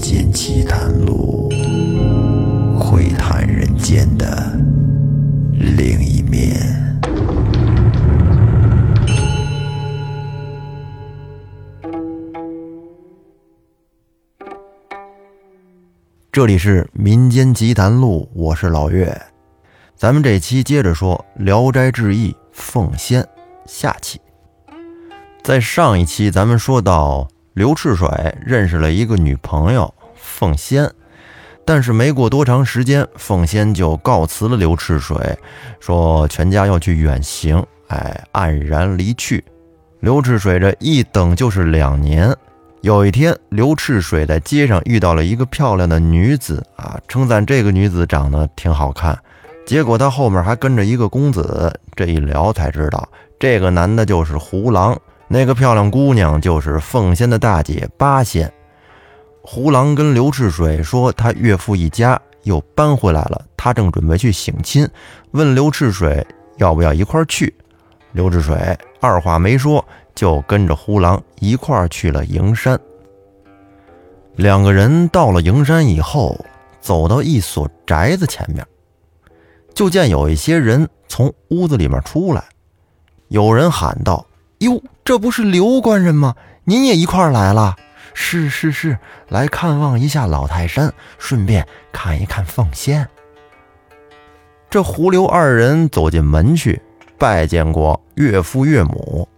间奇谈录，会谈人间的另一面。这里是民间奇谈录，我是老岳。咱们这期接着说《聊斋志异·凤仙》下期。在上一期，咱们说到刘赤水认识了一个女朋友凤仙，但是没过多长时间，凤仙就告辞了刘赤水，说全家要去远行，哎，黯然离去。刘赤水这一等就是两年。有一天，刘赤水在街上遇到了一个漂亮的女子啊，称赞这个女子长得挺好看。结果他后面还跟着一个公子，这一聊才知道，这个男的就是胡狼，那个漂亮姑娘就是凤仙的大姐八仙。胡狼跟刘赤水说，他岳父一家又搬回来了，他正准备去省亲，问刘赤水要不要一块去。刘赤水二话没说。就跟着胡狼一块儿去了营山。两个人到了营山以后，走到一所宅子前面，就见有一些人从屋子里面出来。有人喊道：“哟，这不是刘官人吗？您也一块儿来了？”“是是是，来看望一下老泰山，顺便看一看凤仙。”这胡刘二人走进门去，拜见过岳父岳母。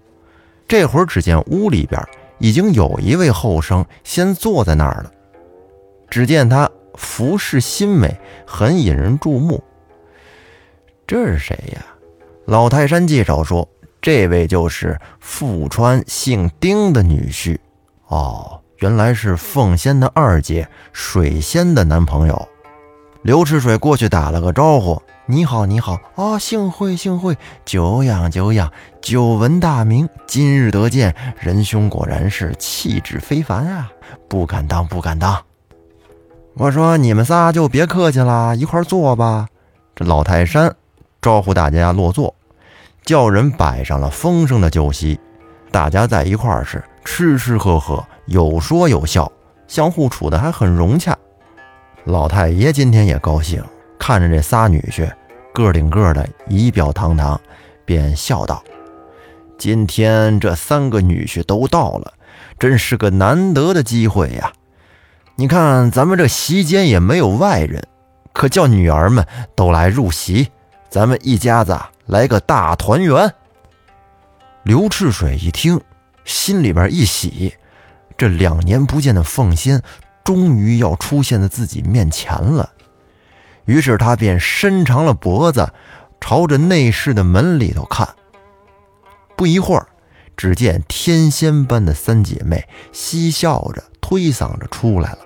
这会儿，只见屋里边已经有一位后生先坐在那儿了。只见他服饰新美，很引人注目。这是谁呀？老泰山介绍说，这位就是富川姓丁的女婿。哦，原来是凤仙的二姐水仙的男朋友。刘赤水过去打了个招呼。你好，你好啊！幸会，幸会，久仰，久仰，久闻大名，今日得见仁兄，果然是气质非凡啊！不敢当，不敢当。我说你们仨就别客气了，一块坐吧。这老泰山招呼大家落座，叫人摆上了丰盛的酒席，大家在一块儿是吃吃喝喝，有说有笑，相互处的还很融洽。老太爷今天也高兴。看着这仨女婿，个顶个的仪表堂堂，便笑道：“今天这三个女婿都到了，真是个难得的机会呀！你看咱们这席间也没有外人，可叫女儿们都来入席，咱们一家子来个大团圆。”刘赤水一听，心里边一喜，这两年不见的凤仙，终于要出现在自己面前了。于是他便伸长了脖子，朝着内室的门里头看。不一会儿，只见天仙般的三姐妹嬉笑着推搡着出来了。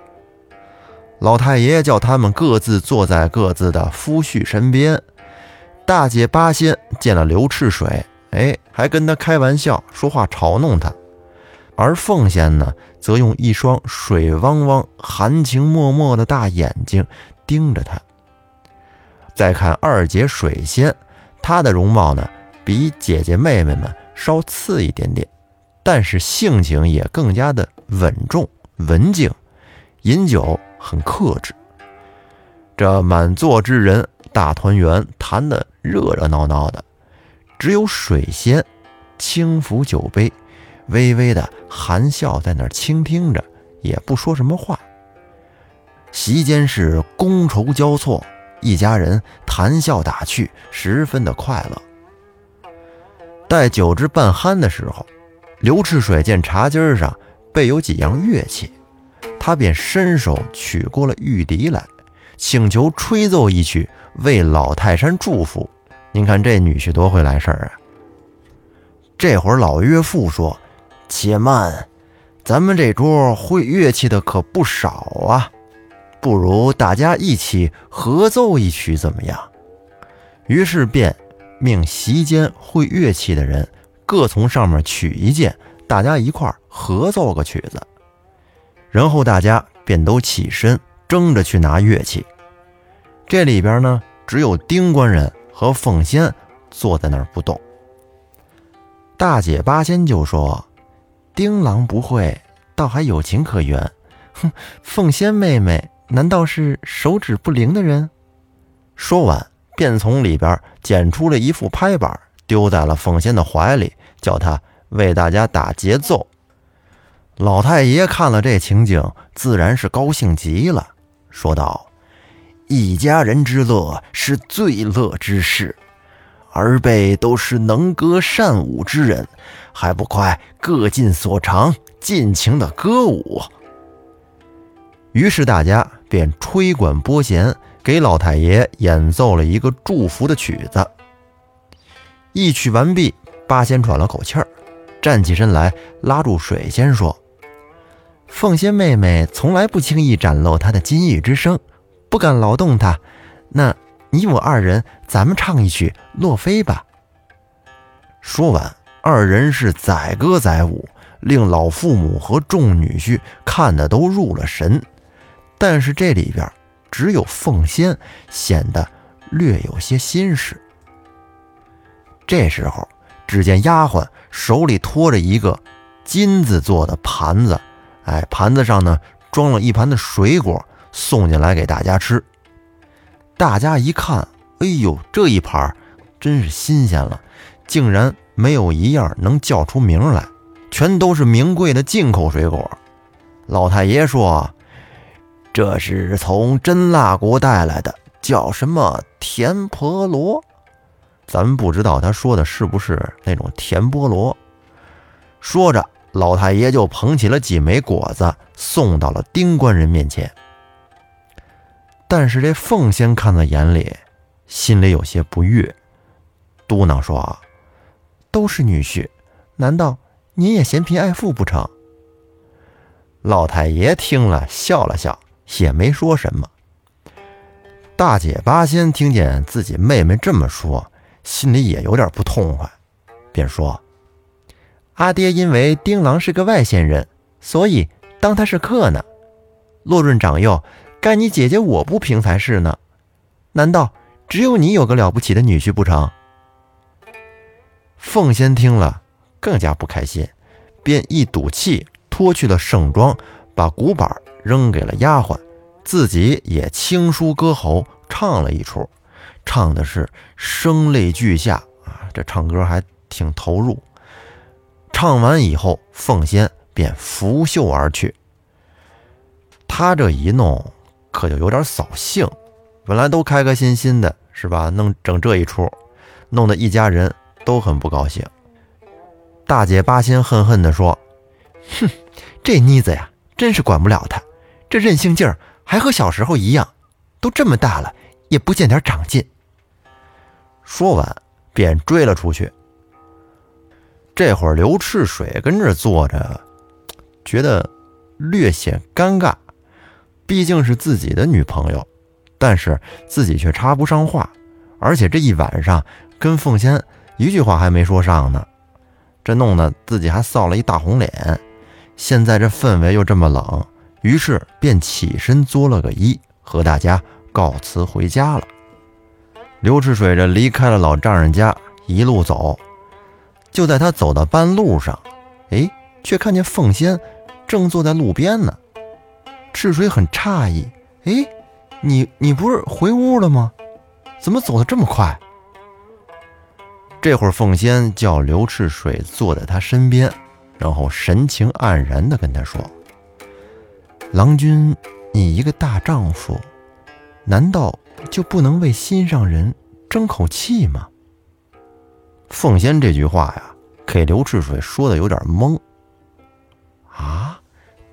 老太爷叫他们各自坐在各自的夫婿身边。大姐八仙见了刘赤水，哎，还跟他开玩笑，说话嘲弄他；而凤仙呢，则用一双水汪汪、含情脉脉的大眼睛盯着他。再看二姐水仙，她的容貌呢，比姐姐妹妹们稍次一点点，但是性情也更加的稳重文静，饮酒很克制。这满座之人大团圆，谈的热热闹闹的，只有水仙轻抚酒杯，微微的含笑在那儿倾听着，也不说什么话。席间是觥筹交错。一家人谈笑打趣，十分的快乐。待酒至半酣的时候，刘赤水见茶几上备有几样乐器，他便伸手取过了玉笛来，请求吹奏一曲，为老泰山祝福。您看这女婿多会来事儿啊！这会儿老岳父说：“且慢，咱们这桌会乐器的可不少啊。”不如大家一起合奏一曲怎么样？于是便命席间会乐器的人各从上面取一件，大家一块合奏个曲子。然后大家便都起身，争着去拿乐器。这里边呢，只有丁官人和凤仙坐在那儿不动。大姐八仙就说：“丁郎不会，倒还有情可原。”哼，凤仙妹妹难道是手指不灵的人？说完，便从里边捡出了一副拍板，丢在了凤仙的怀里，叫她为大家打节奏。老太爷看了这情景，自然是高兴极了，说道：“一家人之乐是最乐之事，儿辈都是能歌善舞之人，还不快各尽所长，尽情的歌舞？”于是大家便吹管拨弦，给老太爷演奏了一个祝福的曲子。一曲完毕，八仙喘了口气儿，站起身来，拉住水仙说。凤仙妹妹从来不轻易展露她的金玉之声，不敢劳动他。那你我二人，咱们唱一曲《洛妃》吧。说完，二人是载歌载舞，令老父母和众女婿看得都入了神。但是这里边只有凤仙显得略有些心事。这时候，只见丫鬟手里托着一个金子做的盘子。哎，盘子上呢装了一盘的水果，送进来给大家吃。大家一看，哎呦，这一盘真是新鲜了，竟然没有一样能叫出名来，全都是名贵的进口水果。老太爷说：“这是从真腊国带来的，叫什么甜婆罗？咱们不知道他说的是不是那种甜菠萝。”说着。老太爷就捧起了几枚果子，送到了丁官人面前。但是这凤仙看在眼里，心里有些不悦，嘟囔说：“都是女婿，难道您也嫌贫爱富不成？”老太爷听了，笑了笑，也没说什么。大姐八仙听见自己妹妹这么说，心里也有点不痛快，便说。阿爹因为丁郎是个外县人，所以当他是客呢。洛润长幼，该你姐姐我不平才是呢。难道只有你有个了不起的女婿不成？凤仙听了更加不开心，便一赌气脱去了盛装，把鼓板扔给了丫鬟，自己也轻舒歌喉唱了一出，唱的是声泪俱下啊，这唱歌还挺投入。唱完以后，凤仙便拂袖而去。他这一弄，可就有点扫兴。本来都开开心心的，是吧？弄整这一出，弄得一家人都很不高兴。大姐八仙恨恨地说：“哼，这妮子呀，真是管不了她。这任性劲儿还和小时候一样，都这么大了，也不见点长进。”说完，便追了出去。这会儿，刘赤水跟这坐着，觉得略显尴尬。毕竟是自己的女朋友，但是自己却插不上话，而且这一晚上跟凤仙一句话还没说上呢，这弄得自己还臊了一大红脸。现在这氛围又这么冷，于是便起身作了个揖，和大家告辞回家了。刘赤水这离开了老丈人家，一路走。就在他走到半路上，哎，却看见凤仙正坐在路边呢。赤水很诧异，哎，你你不是回屋了吗？怎么走得这么快？这会儿凤仙叫刘赤水坐在他身边，然后神情黯然地跟他说：“郎君，你一个大丈夫，难道就不能为心上人争口气吗？”凤仙这句话呀，给刘赤水说的有点懵。啊，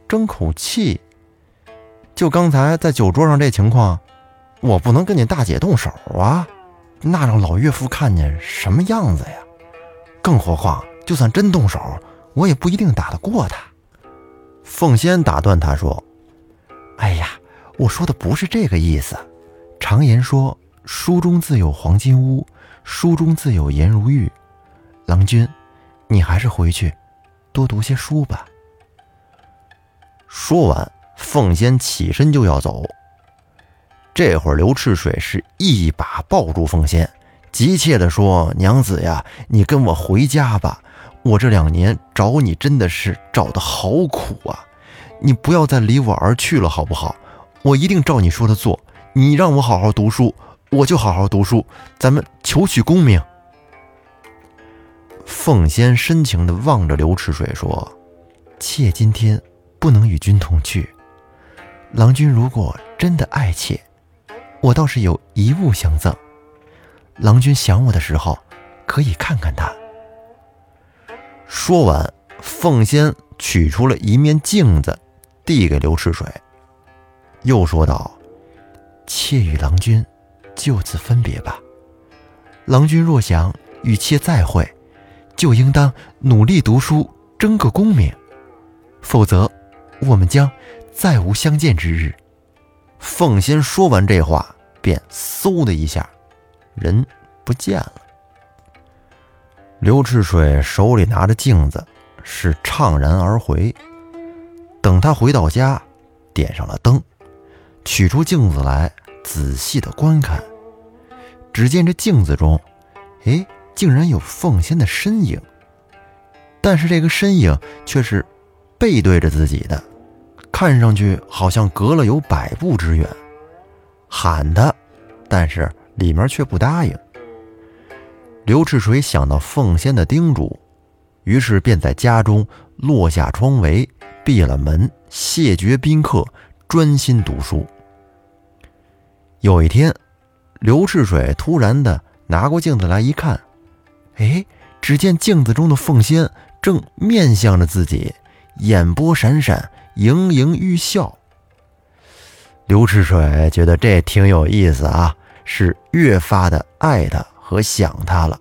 争口气？就刚才在酒桌上这情况，我不能跟你大姐动手啊，那让老岳父看见什么样子呀？更何况，就算真动手，我也不一定打得过他。凤仙打断他说：“哎呀，我说的不是这个意思。常言说，书中自有黄金屋。”书中自有颜如玉，郎君，你还是回去多读些书吧。说完，凤仙起身就要走。这会儿，刘赤水是一把抱住凤仙，急切地说：“娘子呀，你跟我回家吧！我这两年找你真的是找的好苦啊！你不要再离我而去了，好不好？我一定照你说的做。你让我好好读书，我就好好读书。咱们求取功名。”凤仙深情地望着刘赤水说：“妾今天不能与君同去。郎君如果真的爱妾，我倒是有一物相赠。郎君想我的时候，可以看看它。”说完，凤仙取出了一面镜子，递给刘赤水，又说道：“妾与郎君就此分别吧。郎君若想与妾再会，就应当努力读书，争个功名，否则我们将再无相见之日。”凤仙说完这话，便嗖的一下，人不见了。刘赤水手里拿着镜子，是怅然而回。等他回到家，点上了灯，取出镜子来，仔细的观看。只见这镜子中，哎，竟然有凤仙的身影。但是这个身影却是背对着自己的，看上去好像隔了有百步之远。喊他，但是里面却不答应。刘赤水想到凤仙的叮嘱，于是便在家中落下窗帷，闭了门，谢绝宾客，专心读书。有一天，刘赤水突然的拿过镜子来一看，哎，只见镜子中的凤仙正面向着自己，眼波闪闪，盈盈欲笑。刘赤水觉得这挺有意思啊，是越发的爱他。和想他了，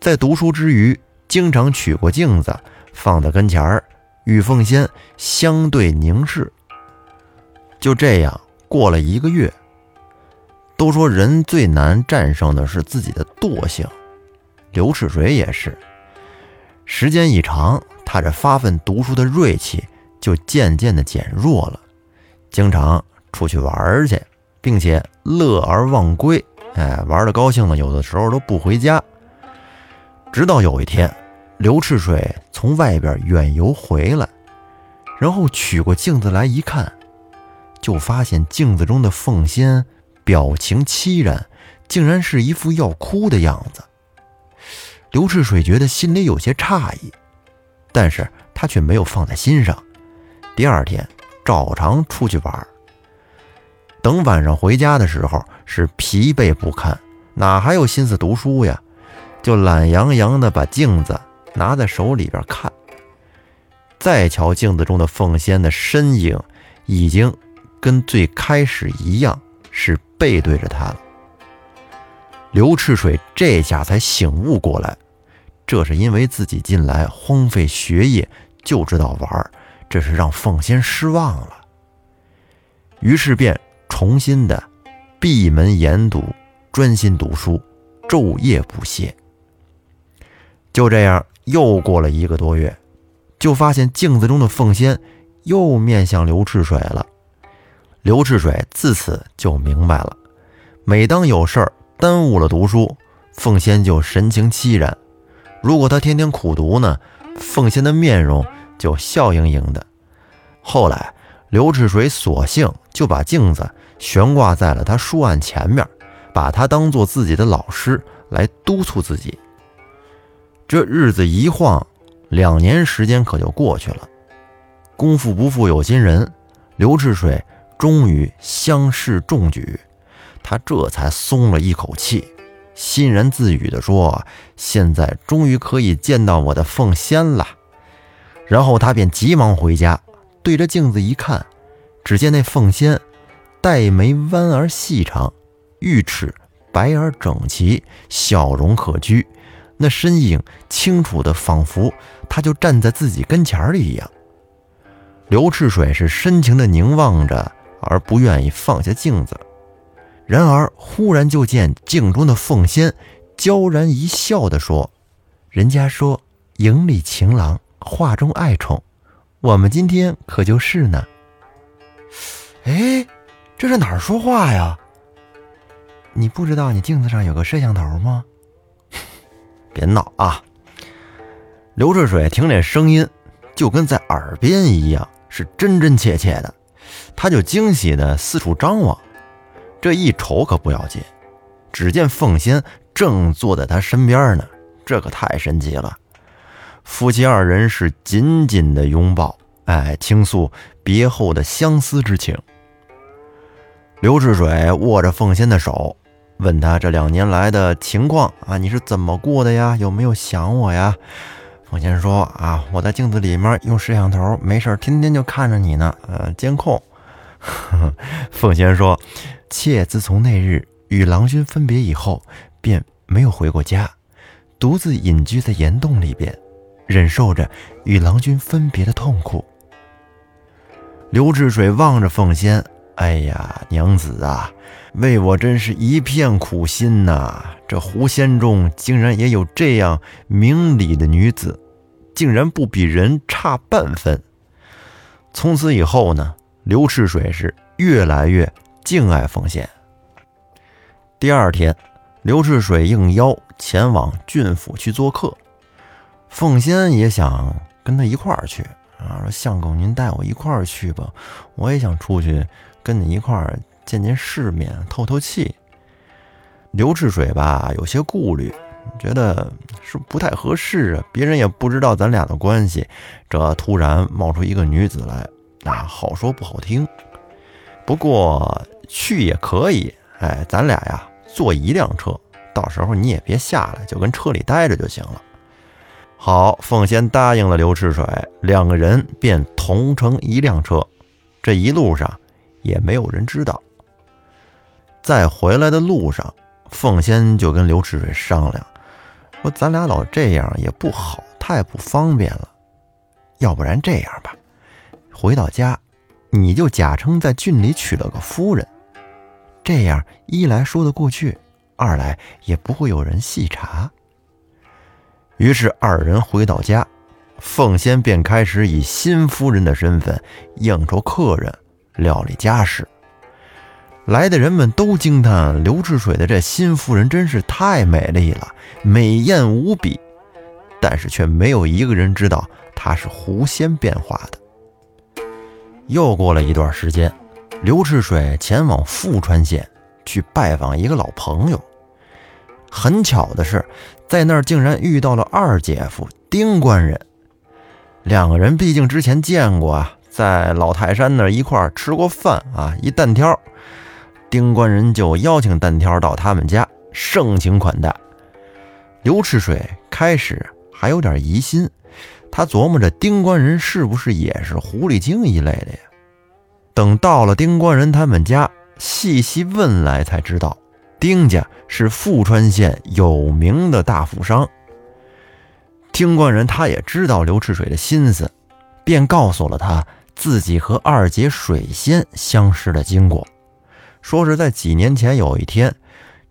在读书之余，经常取过镜子放在跟前儿，与凤仙相对凝视。就这样过了一个月。都说人最难战胜的是自己的惰性，刘赤水也是。时间一长，他这发奋读书的锐气就渐渐的减弱了，经常出去玩去，并且乐而忘归。哎，玩的高兴了，有的时候都不回家。直到有一天，刘赤水从外边远游回来，然后取过镜子来一看，就发现镜子中的凤仙表情凄然，竟然是一副要哭的样子。刘赤水觉得心里有些诧异，但是他却没有放在心上。第二天照常出去玩。等晚上回家的时候，是疲惫不堪，哪还有心思读书呀？就懒洋洋地把镜子拿在手里边看。再瞧镜子中的凤仙的身影，已经跟最开始一样，是背对着他了。刘赤水这下才醒悟过来，这是因为自己近来荒废学业，就知道玩儿，这是让凤仙失望了。于是便。重新的闭门研读，专心读书，昼夜不歇。就这样，又过了一个多月，就发现镜子中的凤仙又面向刘赤水了。刘赤水自此就明白了，每当有事儿耽误了读书，凤仙就神情凄然；如果他天天苦读呢，凤仙的面容就笑盈盈的。后来，刘赤水索性就把镜子。悬挂在了他书案前面，把他当做自己的老师来督促自己。这日子一晃，两年时间可就过去了。功夫不负有心人，刘志水终于乡试中举，他这才松了一口气，欣然自语地说：“现在终于可以见到我的凤仙了。”然后他便急忙回家，对着镜子一看，只见那凤仙。黛眉弯而细长，玉齿白而整齐，笑容可掬，那身影清楚的，仿佛他就站在自己跟前儿一样。刘赤水是深情的凝望着，而不愿意放下镜子。然而，忽然就见镜中的凤仙娇然一笑的说：“人家说影里情郎，画中爱宠，我们今天可就是呢。”哎。这是哪儿说话呀？你不知道你镜子上有个摄像头吗？别闹啊！刘志水听这声音，就跟在耳边一样，是真真切切的，他就惊喜的四处张望。这一瞅可不要紧，只见凤仙正坐在他身边呢，这可太神奇了。夫妻二人是紧紧的拥抱，哎，倾诉别后的相思之情。刘志水握着凤仙的手，问他这两年来的情况啊，你是怎么过的呀？有没有想我呀？凤仙说啊，我在镜子里面用摄像头，没事天天就看着你呢，呃，监控。凤仙说，妾自从那日与郎君分别以后，便没有回过家，独自隐居在岩洞里边。忍受着与郎君分别的痛苦。刘志水望着凤仙，哎呀，娘子啊，为我真是一片苦心呐！这狐仙中竟然也有这样明理的女子，竟然不比人差半分。从此以后呢，刘赤水是越来越敬爱凤仙。第二天，刘赤水应邀前往郡府去做客。凤仙也想跟他一块儿去啊，说相公您带我一块儿去吧，我也想出去跟你一块儿见见世面，透透气。刘志水吧有些顾虑，觉得是不太合适啊，别人也不知道咱俩的关系，这突然冒出一个女子来，那好说不好听。不过去也可以，哎，咱俩呀坐一辆车，到时候你也别下来，就跟车里待着就行了。好，凤仙答应了刘赤水，两个人便同乘一辆车。这一路上也没有人知道。在回来的路上，凤仙就跟刘赤水商量，说：“咱俩老这样也不好，太不方便了。要不然这样吧，回到家，你就假称在郡里娶了个夫人，这样一来说得过去，二来也不会有人细查。”于是二人回到家，凤仙便开始以新夫人的身份应酬客人，料理家事。来的人们都惊叹刘赤水的这新夫人真是太美丽了，美艳无比。但是却没有一个人知道她是狐仙变化的。又过了一段时间，刘赤水前往富川县去拜访一个老朋友。很巧的是。在那儿竟然遇到了二姐夫丁官人，两个人毕竟之前见过啊，在老泰山那儿一块儿吃过饭啊，一单挑，丁官人就邀请单挑到他们家盛情款待。刘赤水开始还有点疑心，他琢磨着丁官人是不是也是狐狸精一类的呀？等到了丁官人他们家，细细问来才知道。丁家是富川县有名的大富商。丁官人他也知道刘赤水的心思，便告诉了他自己和二姐水仙相识的经过，说是在几年前有一天，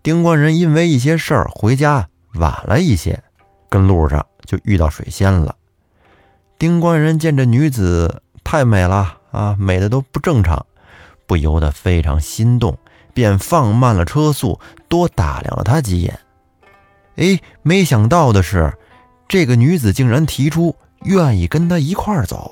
丁官人因为一些事儿回家晚了一些，跟路上就遇到水仙了。丁官人见这女子太美了啊，美的都不正常，不由得非常心动。便放慢了车速，多打量了她几眼。哎，没想到的是，这个女子竟然提出愿意跟他一块儿走。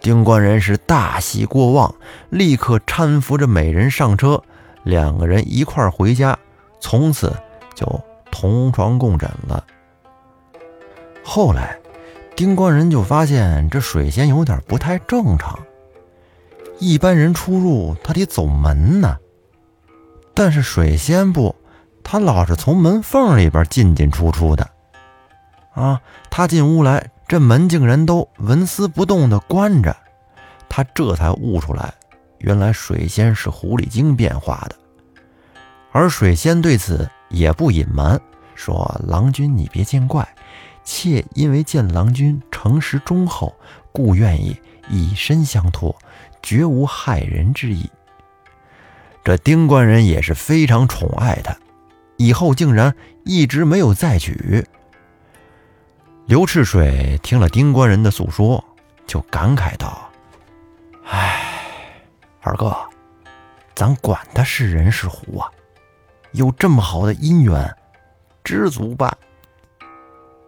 丁官人是大喜过望，立刻搀扶着美人上车，两个人一块儿回家，从此就同床共枕了。后来，丁官人就发现这水仙有点不太正常，一般人出入他得走门呢。但是水仙不，他老是从门缝里边进进出出的，啊，他进屋来，这门竟然都纹丝不动的关着，他这才悟出来，原来水仙是狐狸精变化的。而水仙对此也不隐瞒，说：“郎君你别见怪，妾因为见郎君诚实忠厚，故愿意以身相托，绝无害人之意。”这丁官人也是非常宠爱他，以后竟然一直没有再娶。刘赤水听了丁官人的诉说，就感慨道：“哎，二哥，咱管他是人是狐啊，有这么好的姻缘，知足吧。”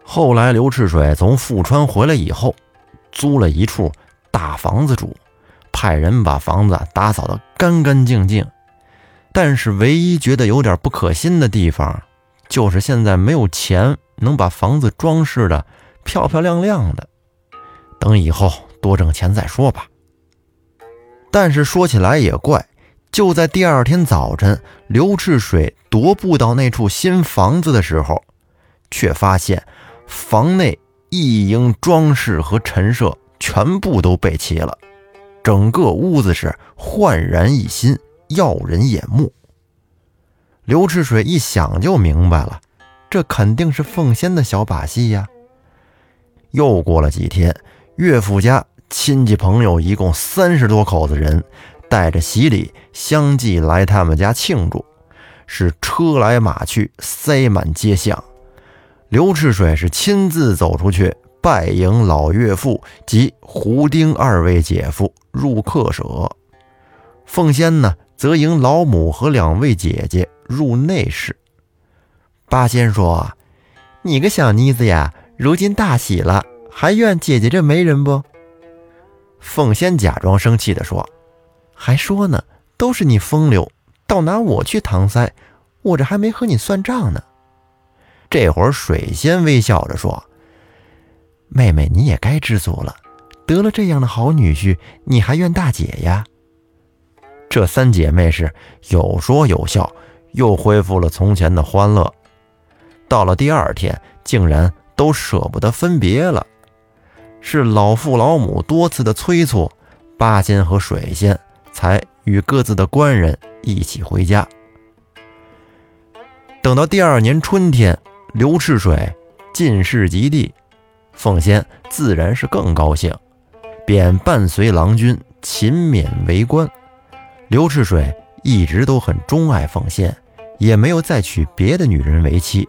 后来，刘赤水从富川回来以后，租了一处大房子住，派人把房子打扫得干干净净。但是唯一觉得有点不可信的地方，就是现在没有钱能把房子装饰的漂漂亮亮的。等以后多挣钱再说吧。但是说起来也怪，就在第二天早晨，刘赤水踱步到那处新房子的时候，却发现房内一应装饰和陈设全部都备齐了，整个屋子是焕然一新，耀人眼目。刘赤水一想就明白了，这肯定是凤仙的小把戏呀。又过了几天，岳父家。亲戚朋友一共三十多口子人，带着喜礼相继来他们家庆祝，是车来马去，塞满街巷。刘赤水是亲自走出去拜迎老岳父及胡丁二位姐夫入客舍，凤仙呢则迎老母和两位姐姐入内室。八仙说：“你个小妮子呀，如今大喜了，还怨姐姐这媒人不？”凤仙假装生气地说：“还说呢，都是你风流，倒拿我去搪塞，我这还没和你算账呢。”这会儿水仙微笑着说：“妹妹，你也该知足了，得了这样的好女婿，你还怨大姐呀？”这三姐妹是有说有笑，又恢复了从前的欢乐。到了第二天，竟然都舍不得分别了。是老父老母多次的催促，八仙和水仙才与各自的官人一起回家。等到第二年春天，刘赤水进士及第，凤仙自然是更高兴，便伴随郎君勤勉为官。刘赤水一直都很钟爱凤仙，也没有再娶别的女人为妻。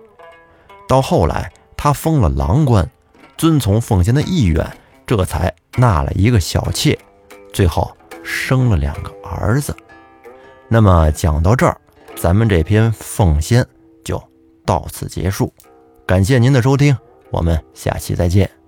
到后来，他封了郎官。遵从凤仙的意愿，这才纳了一个小妾，最后生了两个儿子。那么讲到这儿，咱们这篇凤仙就到此结束。感谢您的收听，我们下期再见。